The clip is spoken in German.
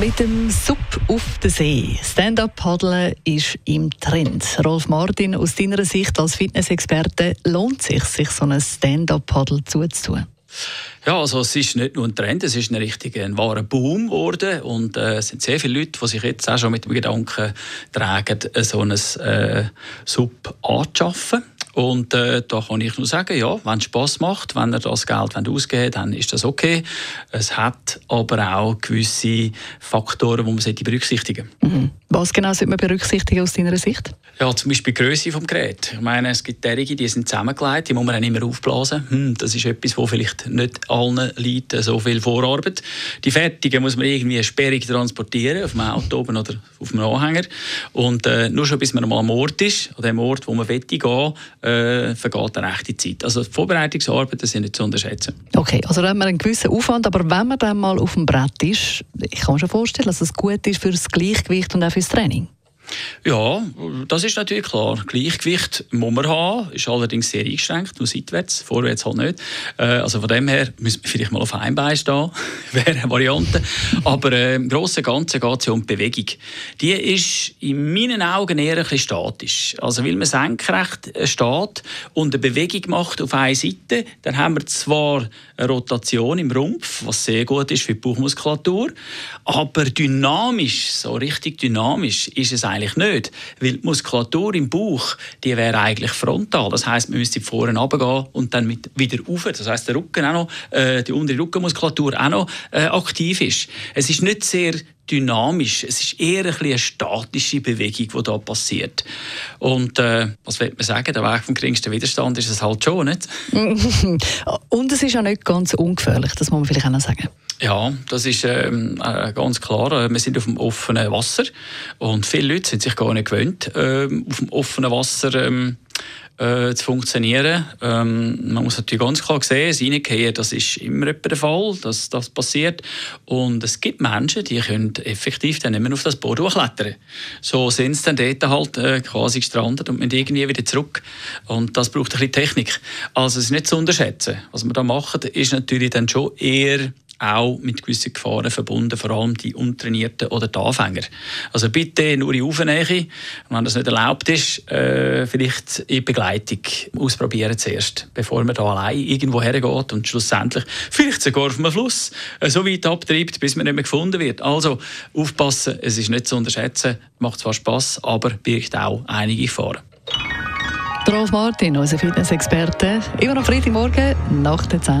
Mit dem Sub auf den See. Stand-up-Paddeln ist im Trend. Rolf Martin, aus deiner Sicht als Fitnessexperte, lohnt es sich, sich so ein Stand-up-Paddle zuzutun? Ja, also es ist nicht nur ein Trend, es ist ein richtiger, ein wahrer Boom geworden und äh, es sind sehr viele Leute, die sich jetzt auch schon mit dem Gedanken tragen, so ein äh, Sub anzuschaffen. Und äh, da kann ich nur sagen, ja, wenn es Spass macht, wenn er das Geld ausgeben dann ist das okay. Es hat aber auch gewisse Faktoren, die man berücksichtigen sollte. Mhm. Was genau sollte man berücksichtigen aus deiner Sicht? Ja, zum Beispiel die Größe des Geräts. Ich meine, es gibt derige, die sind zusammengelegt, die muss man dann immer aufblasen. Hm, das ist etwas, wo vielleicht nicht allen Leuten so viel Vorarbeit. Die fertigen muss man irgendwie sperrig transportieren, auf dem Auto oben oder auf dem Anhänger. Und äh, nur schon bis man mal am Ort ist, an dem Ort, wo man gehen äh, vergeht eine rechte Zeit. Also die Vorbereitungsarbeiten sind nicht zu unterschätzen. Okay, also da haben wir einen gewissen Aufwand, aber wenn man dann mal auf dem Brett ist, ich kann mir schon vorstellen, dass es gut ist für das Gleichgewicht und auch fürs Training. Ja, das ist natürlich klar. Gleichgewicht muss man haben, ist allerdings sehr eingeschränkt, nur seitwärts, vorwärts halt nicht. Äh, also von dem her müssen wir vielleicht mal auf einem Bein stehen, wäre eine Variante. Aber äh, im Großen und Ganzen geht es ja um die Bewegung. Die ist in meinen Augen eher ein bisschen statisch. Also weil man senkrecht steht und eine Bewegung macht auf einer Seite, dann haben wir zwar eine Rotation im Rumpf, was sehr gut ist für die Bauchmuskulatur, aber dynamisch, so richtig dynamisch, ist es eigentlich nicht, weil die Muskulatur im Bauch, die wäre eigentlich frontal. Das heißt, man müsste vorne runtergehen und dann mit, wieder rauf. Das heißt, der Rücken auch noch, äh, die untere Rückenmuskulatur auch noch äh, aktiv ist. Es ist nicht sehr dynamisch. Es ist eher ein eine statische Bewegung, die da passiert. Und äh, was will man sagen? Der Weg vom geringsten Widerstand ist es halt schon, nicht? Und es ist auch nicht ganz ungefährlich, das muss man vielleicht auch noch sagen. Ja, das ist ähm, äh, ganz klar. Äh, wir sind auf dem offenen Wasser und viele Leute sind sich gar nicht gewöhnt, äh, auf dem offenen Wasser ähm, äh, zu funktionieren. Ähm, man muss natürlich ganz klar sehen, das Reingehen, das ist immer der Fall, dass das passiert. Und es gibt Menschen, die können effektiv dann nicht mehr auf das Boot klettern. So sind sie dann dort halt äh, quasi gestrandet und müssen irgendwie wieder zurück. Und das braucht ein bisschen Technik. Also es ist nicht zu unterschätzen. Was wir da machen, ist natürlich dann schon eher auch mit gewissen Gefahren verbunden, vor allem die Untrainierten oder die Anfänger. Also bitte nur in Aufnähe, wenn das nicht erlaubt ist, äh, vielleicht in Begleitung ausprobieren zuerst, bevor man da allein irgendwo hergeht und schlussendlich vielleicht sogar auf einem Fluss äh, so weit abtreibt, bis man nicht mehr gefunden wird. Also aufpassen, es ist nicht zu unterschätzen, macht zwar Spaß, aber birgt auch einige Gefahren. Rolf Martin, unser Fitnessexperte, immer noch Freitagmorgen nach der 10.